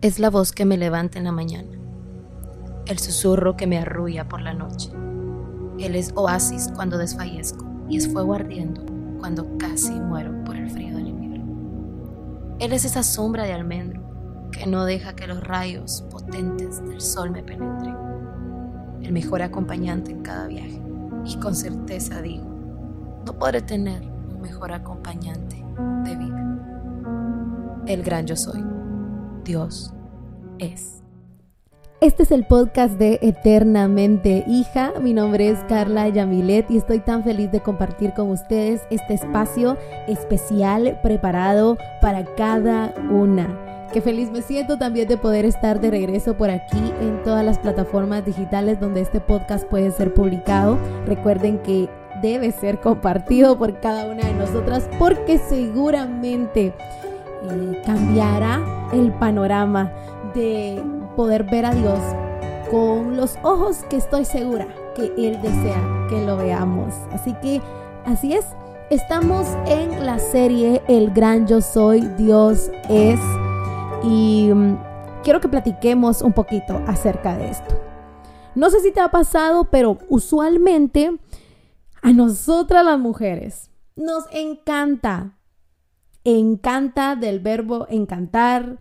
Es la voz que me levanta en la mañana, el susurro que me arrulla por la noche. Él es oasis cuando desfallezco y es fuego ardiendo cuando casi muero por el frío del invierno. Él es esa sombra de almendro que no deja que los rayos potentes del sol me penetren. El mejor acompañante en cada viaje. Y con certeza digo, no podré tener un mejor acompañante de vida. El gran yo soy. Dios es. Este es el podcast de Eternamente Hija. Mi nombre es Carla Yamilet y estoy tan feliz de compartir con ustedes este espacio especial preparado para cada una. Qué feliz me siento también de poder estar de regreso por aquí en todas las plataformas digitales donde este podcast puede ser publicado. Recuerden que debe ser compartido por cada una de nosotras porque seguramente eh, cambiará el panorama de poder ver a Dios con los ojos que estoy segura que Él desea que lo veamos. Así que así es, estamos en la serie El gran yo soy, Dios es. Y mm, quiero que platiquemos un poquito acerca de esto. No sé si te ha pasado, pero usualmente a nosotras las mujeres nos encanta encanta del verbo encantar,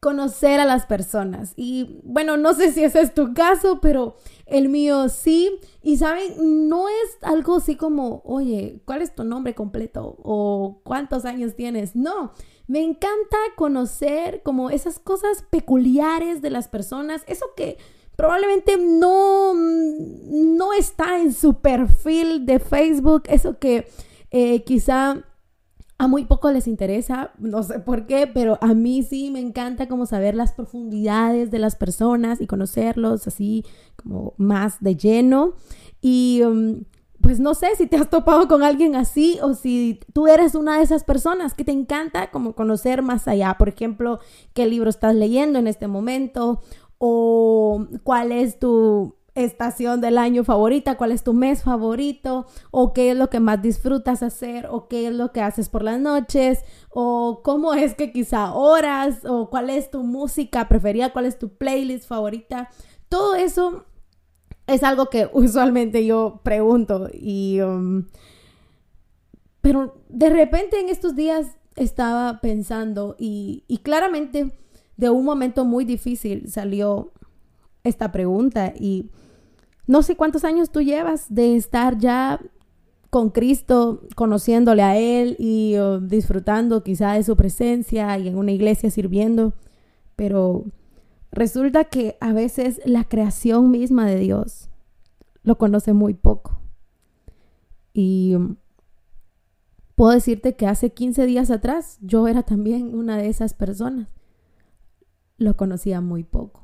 conocer a las personas. Y bueno, no sé si ese es tu caso, pero el mío sí. Y saben, no es algo así como, oye, ¿cuál es tu nombre completo? O cuántos años tienes. No, me encanta conocer como esas cosas peculiares de las personas, eso que probablemente no, no está en su perfil de Facebook, eso que eh, quizá a muy poco les interesa, no sé por qué, pero a mí sí me encanta como saber las profundidades de las personas y conocerlos así como más de lleno. Y um, pues no sé si te has topado con alguien así o si tú eres una de esas personas que te encanta como conocer más allá. Por ejemplo, qué libro estás leyendo en este momento o cuál es tu estación del año favorita, cuál es tu mes favorito, o qué es lo que más disfrutas hacer, o qué es lo que haces por las noches, o cómo es que quizá horas, o cuál es tu música preferida, cuál es tu playlist favorita. Todo eso es algo que usualmente yo pregunto y... Um, pero de repente en estos días estaba pensando y, y claramente de un momento muy difícil salió esta pregunta y no sé cuántos años tú llevas de estar ya con Cristo, conociéndole a Él y uh, disfrutando quizá de su presencia y en una iglesia sirviendo, pero resulta que a veces la creación misma de Dios lo conoce muy poco. Y puedo decirte que hace 15 días atrás yo era también una de esas personas. Lo conocía muy poco.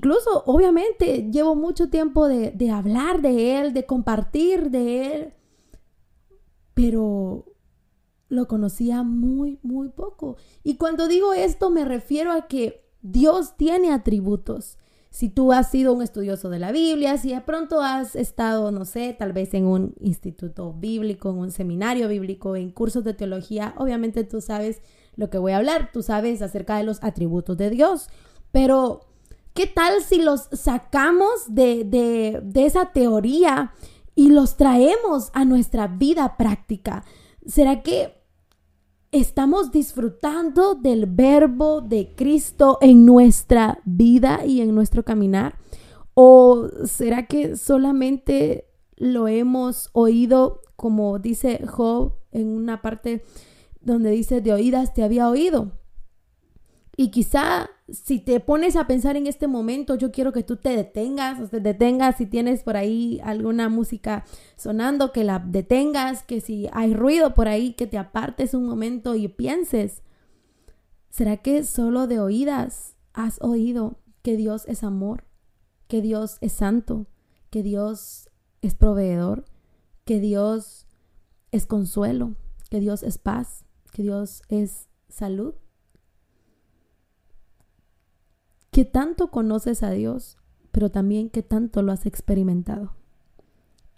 Incluso, obviamente, llevo mucho tiempo de, hablar de él, de compartir de él, pero lo conocía muy, muy poco. Y cuando digo esto me refiero a que Dios tiene atributos. Si tú has sido un estudioso de la Biblia, si de pronto has estado, no sé, tal vez en un instituto bíblico, en un seminario bíblico, en cursos de teología, obviamente tú sabes lo que voy a hablar, tú sabes acerca de los atributos de Dios. Pero ¿Qué tal si los sacamos de, esa teoría y los traemos a nuestra vida práctica? ¿Será que estamos disfrutando del verbo de Cristo en nuestra vida y en nuestro caminar? ¿O será que solamente lo hemos oído como dice Job en una parte donde dice de oídas te había oído? Y quizá si te pones a pensar en este momento, yo quiero que tú te detengas, o te detengas si tienes por ahí alguna música sonando, que la detengas, que si hay ruido por ahí, que te apartes un momento y pienses, ¿será que solo de oídas has oído que Dios es amor, que Dios es santo, que Dios es proveedor, que Dios es consuelo, que Dios es paz, que Dios es salud? ¿Qué tanto conoces a Dios, pero también qué tanto lo has experimentado,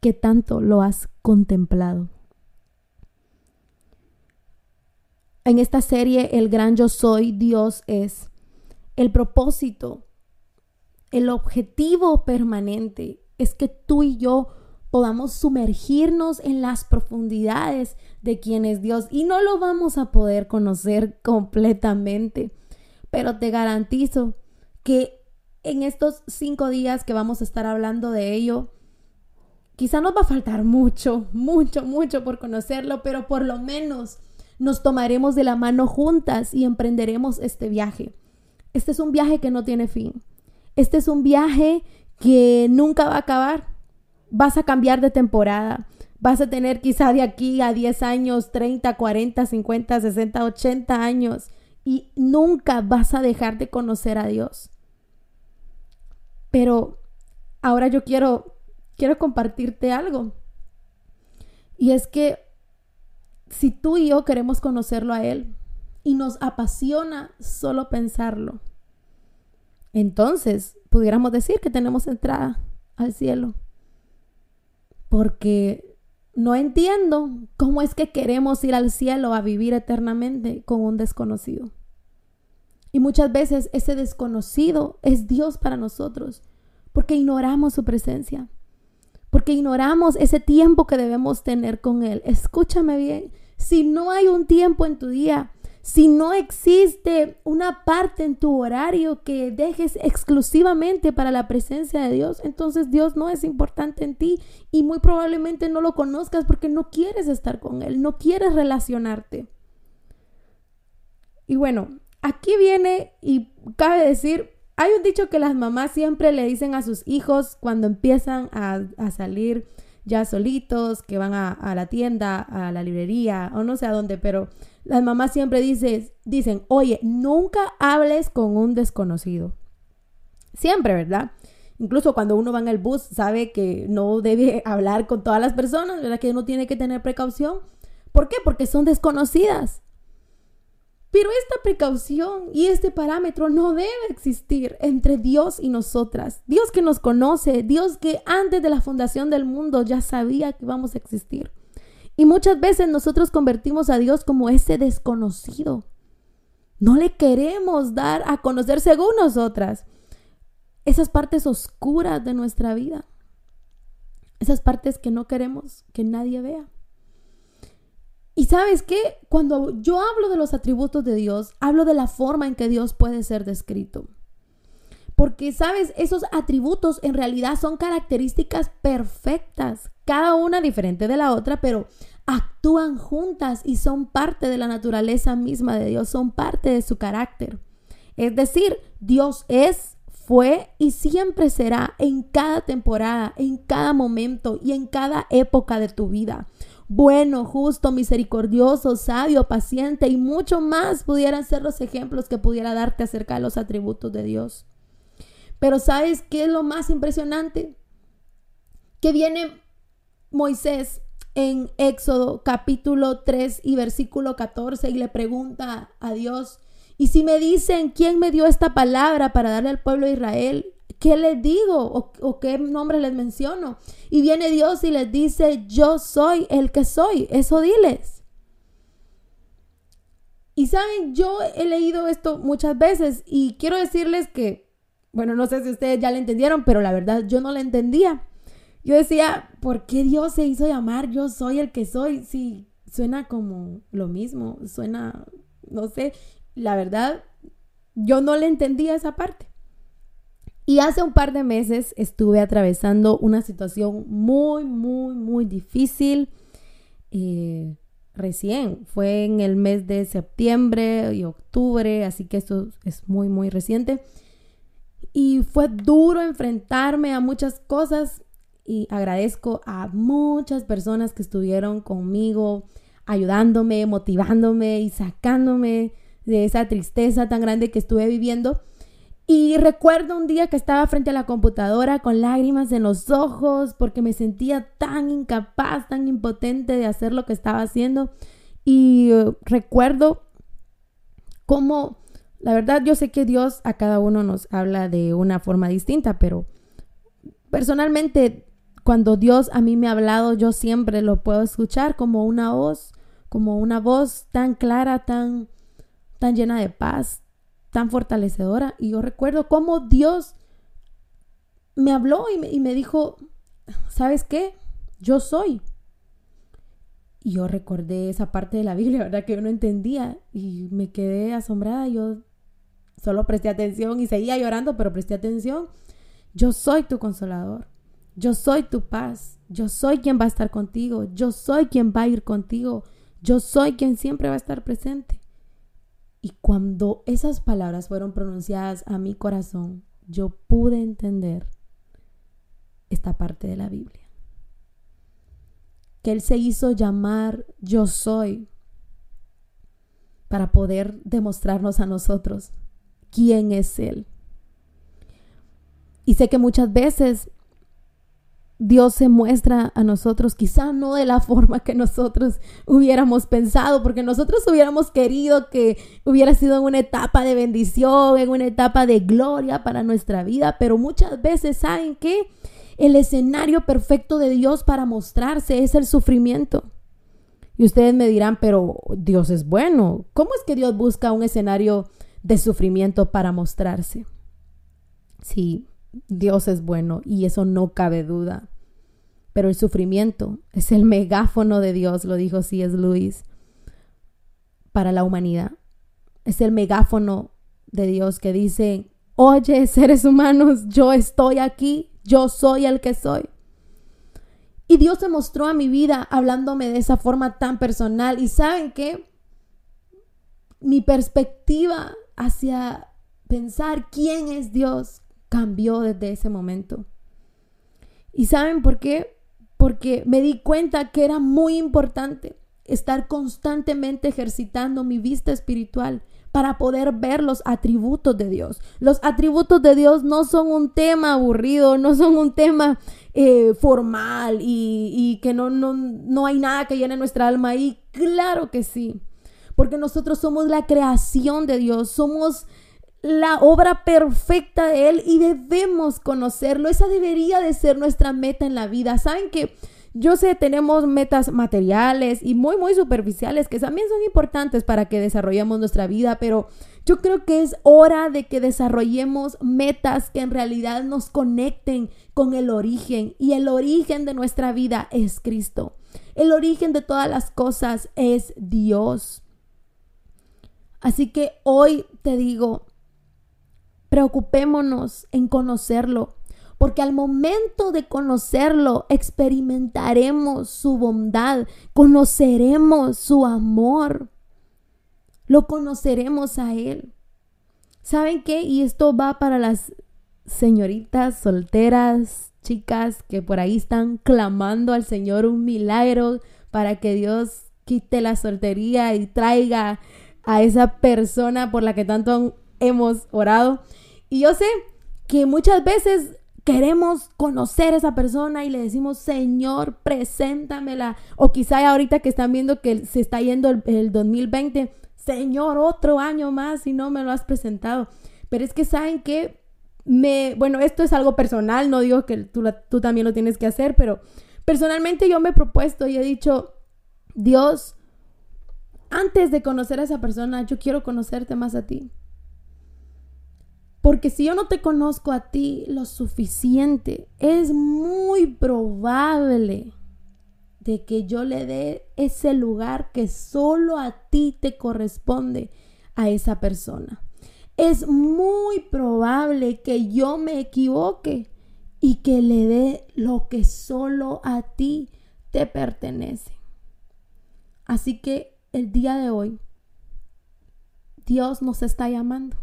qué tanto lo has contemplado. En esta serie El gran yo soy, Dios es, el propósito, el objetivo permanente es que tú y yo podamos sumergirnos en las profundidades de quién es Dios y no lo vamos a poder conocer completamente, pero te garantizo que en estos cinco días que vamos a estar hablando de ello, quizá nos va a faltar mucho, mucho, mucho por conocerlo, pero por lo menos nos tomaremos de la mano juntas y emprenderemos este viaje. Este es un viaje que no tiene fin. Este es un viaje que nunca va a acabar. Vas a cambiar de temporada. Vas a tener quizá de aquí a 10 años, 30, 40, 50, 60, 80 años y nunca vas a dejar de conocer a Dios. Pero ahora yo quiero quiero compartirte algo. Y es que si tú y yo queremos conocerlo a Él y nos apasiona solo pensarlo, entonces pudiéramos decir que tenemos entrada al cielo. Porque no entiendo cómo es que queremos ir al cielo a vivir eternamente con un desconocido. Y muchas veces ese desconocido es Dios para nosotros, porque ignoramos su presencia, porque ignoramos ese tiempo que debemos tener con Él. Escúchame bien, si no hay un tiempo en tu día si no existe una parte en tu horario que dejes exclusivamente para la presencia de Dios, entonces Dios no es importante en ti y muy probablemente no lo conozcas porque no quieres estar con Él, no quieres relacionarte. Y bueno, aquí viene y cabe decir, hay un dicho que las mamás siempre le dicen a sus hijos cuando empiezan a, salir ya solitos, que van a, la tienda, a la librería o no sé a dónde, pero las mamás siempre dicen, oye, nunca hables con un desconocido. Siempre, ¿verdad? Incluso cuando uno va en el bus, sabe que no debe hablar con todas las personas, ¿verdad? Que uno tiene que tener precaución. ¿Por qué? Porque son desconocidas. Pero esta precaución y este parámetro no debe existir entre Dios y nosotras. Dios que nos conoce, Dios que antes de la fundación del mundo ya sabía que íbamos a existir. Y muchas veces nosotros convertimos a Dios como ese desconocido. No le queremos dar a conocer según nosotras esas partes oscuras de nuestra vida. Esas partes que no queremos que nadie vea. Y sabes qué? Cuando yo hablo de los atributos de Dios, hablo de la forma en que Dios puede ser descrito. Porque, sabes, esos atributos en realidad son características perfectas, cada una diferente de la otra, pero actúan juntas y son parte de la naturaleza misma de Dios, son parte de su carácter. Es decir, Dios es, fue y siempre será en cada temporada, en cada momento y en cada época de tu vida. Bueno, justo, misericordioso, sabio, paciente y mucho más pudieran ser los ejemplos que pudiera darte acerca de los atributos de Dios. Pero ¿sabes qué es lo más impresionante? Que viene Moisés en Éxodo capítulo 3 y versículo 14 y le pregunta a Dios, y si me dicen quién me dio esta palabra para darle al pueblo de Israel, ¿qué les digo o, qué nombre les menciono? Y viene Dios y les dice, yo soy el que soy, eso diles. Y saben, yo he leído esto muchas veces y quiero decirles que bueno, no sé si ustedes ya le entendieron, pero la verdad yo no la entendía. Yo decía, ¿por qué Dios se hizo llamar yo soy el que soy? Si suena como lo mismo, suena, no sé, la verdad, yo no le entendía esa parte. Y hace un par de meses estuve atravesando una situación muy, muy, muy difícil. Eh, recién, fue en el mes de septiembre y octubre, así que esto es muy, muy reciente y fue duro enfrentarme a muchas cosas y agradezco a muchas personas que estuvieron conmigo ayudándome, motivándome y sacándome de esa tristeza tan grande que estuve viviendo. Y recuerdo un día que estaba frente a la computadora con lágrimas en los ojos porque me sentía tan incapaz, tan impotente de hacer lo que estaba haciendo. Y eh, recuerdo cómo la verdad, yo sé que Dios a cada uno nos habla de una forma distinta, pero personalmente, cuando Dios a mí me ha hablado, yo siempre lo puedo escuchar como una voz, como una voz tan clara, tan, tan llena de paz, tan fortalecedora. Y yo recuerdo cómo Dios me habló y me, dijo, ¿sabes qué? Yo soy. Y yo recordé esa parte de la Biblia, ¿verdad? Que yo no entendía y me quedé asombrada. Yo solo presté atención y seguía llorando, pero presté atención. Yo soy tu consolador. Yo soy tu paz. Yo soy quien va a estar contigo. Yo soy quien va a ir contigo. Yo soy quien siempre va a estar presente. Y cuando esas palabras fueron pronunciadas a mi corazón, yo pude entender esta parte de la Biblia que Él se hizo llamar yo soy para poder demostrarnos a nosotros quién es Él. Y sé que muchas veces Dios se muestra a nosotros, quizá no de la forma que nosotros hubiéramos pensado, porque nosotros hubiéramos querido que hubiera sido en una etapa de bendición, en una etapa de gloria para nuestra vida, pero muchas veces, ¿saben qué? El escenario perfecto de Dios para mostrarse es el sufrimiento. Y ustedes me dirán, pero Dios es bueno. ¿Cómo es que Dios busca un escenario de sufrimiento para mostrarse? Sí, Dios es bueno y eso no cabe duda. Pero el sufrimiento es el megáfono de Dios, lo dijo C.S. Luis, para la humanidad. Es el megáfono de Dios que dice, oye, seres humanos, yo estoy aquí yo soy el que soy. Y Dios se mostró a mi vida hablándome de esa forma tan personal. Y saben qué? Mi perspectiva hacia pensar quién es Dios cambió desde ese momento. ¿Y saben por qué? Porque me di cuenta que era muy importante estar constantemente ejercitando mi vista espiritual para poder ver los atributos de Dios. Los atributos de Dios no son un tema aburrido, no son un tema eh, formal y, que no, no, no hay nada que llene nuestra alma ahí. Claro que sí, porque nosotros somos la creación de Dios, somos la obra perfecta de Él y debemos conocerlo. Esa debería de ser nuestra meta en la vida. ¿Saben que yo sé, tenemos metas materiales y muy, muy superficiales que también son importantes para que desarrollemos nuestra vida, pero yo creo que es hora de que desarrollemos metas que en realidad nos conecten con el origen y el origen de nuestra vida es Cristo. El origen de todas las cosas es Dios. Así que hoy te digo, preocupémonos en conocerlo porque al momento de conocerlo experimentaremos su bondad, conoceremos su amor, lo conoceremos a Él. ¿Saben qué? Y esto va para las señoritas solteras, chicas que por ahí están clamando al Señor un milagro para que Dios quite la soltería y traiga a esa persona por la que tanto hemos orado. Y yo sé que muchas veces queremos conocer a esa persona y le decimos, Señor, preséntamela. O quizá ahorita que están viendo que se está yendo el, 2020, Señor, otro año más y no me lo has presentado. Pero es que saben que me, bueno, esto es algo personal, no digo que tú, tú también lo tienes que hacer, pero personalmente yo me he propuesto y he dicho, Dios, antes de conocer a esa persona, yo quiero conocerte más a ti. Porque si yo no te conozco a ti lo suficiente, es muy probable de que yo le dé ese lugar que solo a ti te corresponde a esa persona. Es muy probable que yo me equivoque y que le dé lo que solo a ti te pertenece. Así que el día de hoy, Dios nos está llamando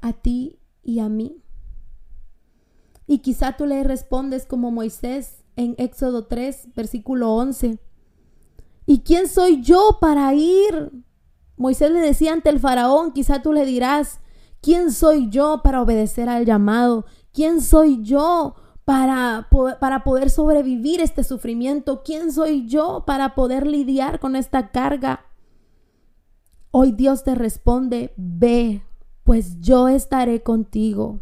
a ti y a mí. Y quizá tú le respondes como Moisés en Éxodo 3, versículo 11. ¿Y quién soy yo para ir? Moisés le decía ante el faraón, quizá tú le dirás, ¿quién soy yo para obedecer al llamado? ¿Quién soy yo para, para poder sobrevivir este sufrimiento? ¿Quién soy yo para poder lidiar con esta carga? Hoy Dios te responde, ve, pues yo estaré contigo.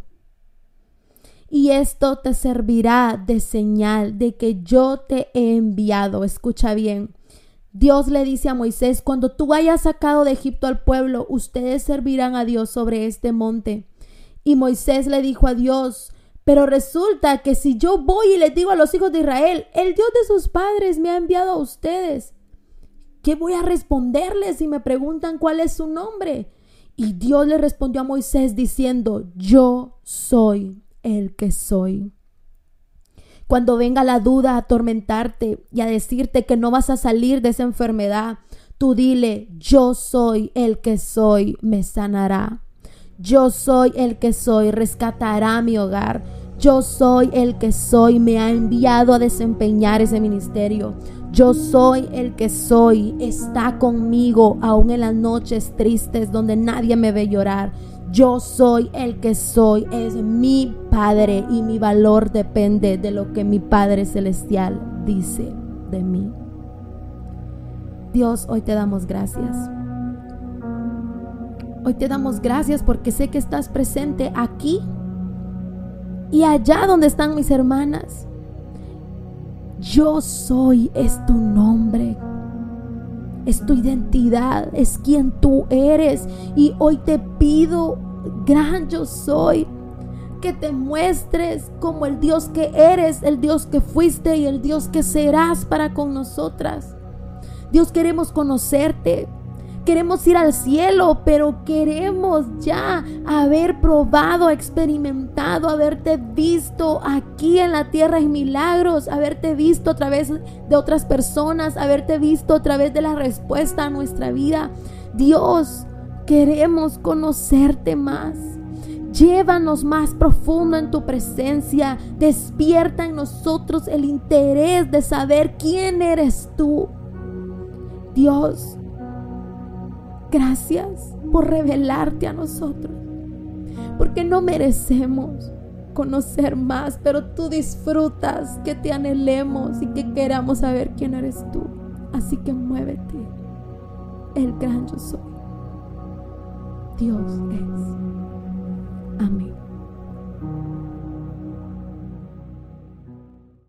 Y esto te servirá de señal de que yo te he enviado. Escucha bien. Dios le dice a Moisés, cuando tú hayas sacado de Egipto al pueblo, ustedes servirán a Dios sobre este monte. Y Moisés le dijo a Dios, pero resulta que si yo voy y les digo a los hijos de Israel, el Dios de sus padres me ha enviado a ustedes, ¿qué voy a responderles si me preguntan cuál es su nombre? Y Dios le respondió a Moisés diciendo, yo soy el que soy. Cuando venga la duda a atormentarte y a decirte que no vas a salir de esa enfermedad, tú dile, yo soy el que soy, me sanará. Yo soy el que soy, rescatará mi hogar. Yo soy el que soy, me ha enviado a desempeñar ese ministerio. Yo soy el que soy, está conmigo aún en las noches tristes donde nadie me ve llorar. Yo soy el que soy, es mi Padre y mi valor depende de lo que mi Padre Celestial dice de mí. Dios, hoy te damos gracias. Hoy te damos gracias porque sé que estás presente aquí y allá donde están mis hermanas. Yo soy es tu nombre. Es tu identidad, es quien tú eres. Y hoy te pido, gran yo soy, que te muestres como el Dios que eres, el Dios que fuiste y el Dios que serás para con nosotras. Dios queremos conocerte, queremos ir al cielo, pero queremos ya haber probado, experimentado, haberte visto aquí en la tierra en milagros, haberte visto a través de otras personas, haberte visto a través de la respuesta a nuestra vida. Dios, queremos conocerte más. Llévanos más profundo en tu presencia. Despierta en nosotros el interés de saber quién eres tú. Dios, Gracias por revelarte a nosotros, porque no merecemos conocer más, pero tú disfrutas que te anhelemos y que queramos saber quién eres tú. Así que muévete, el gran yo soy. Dios es.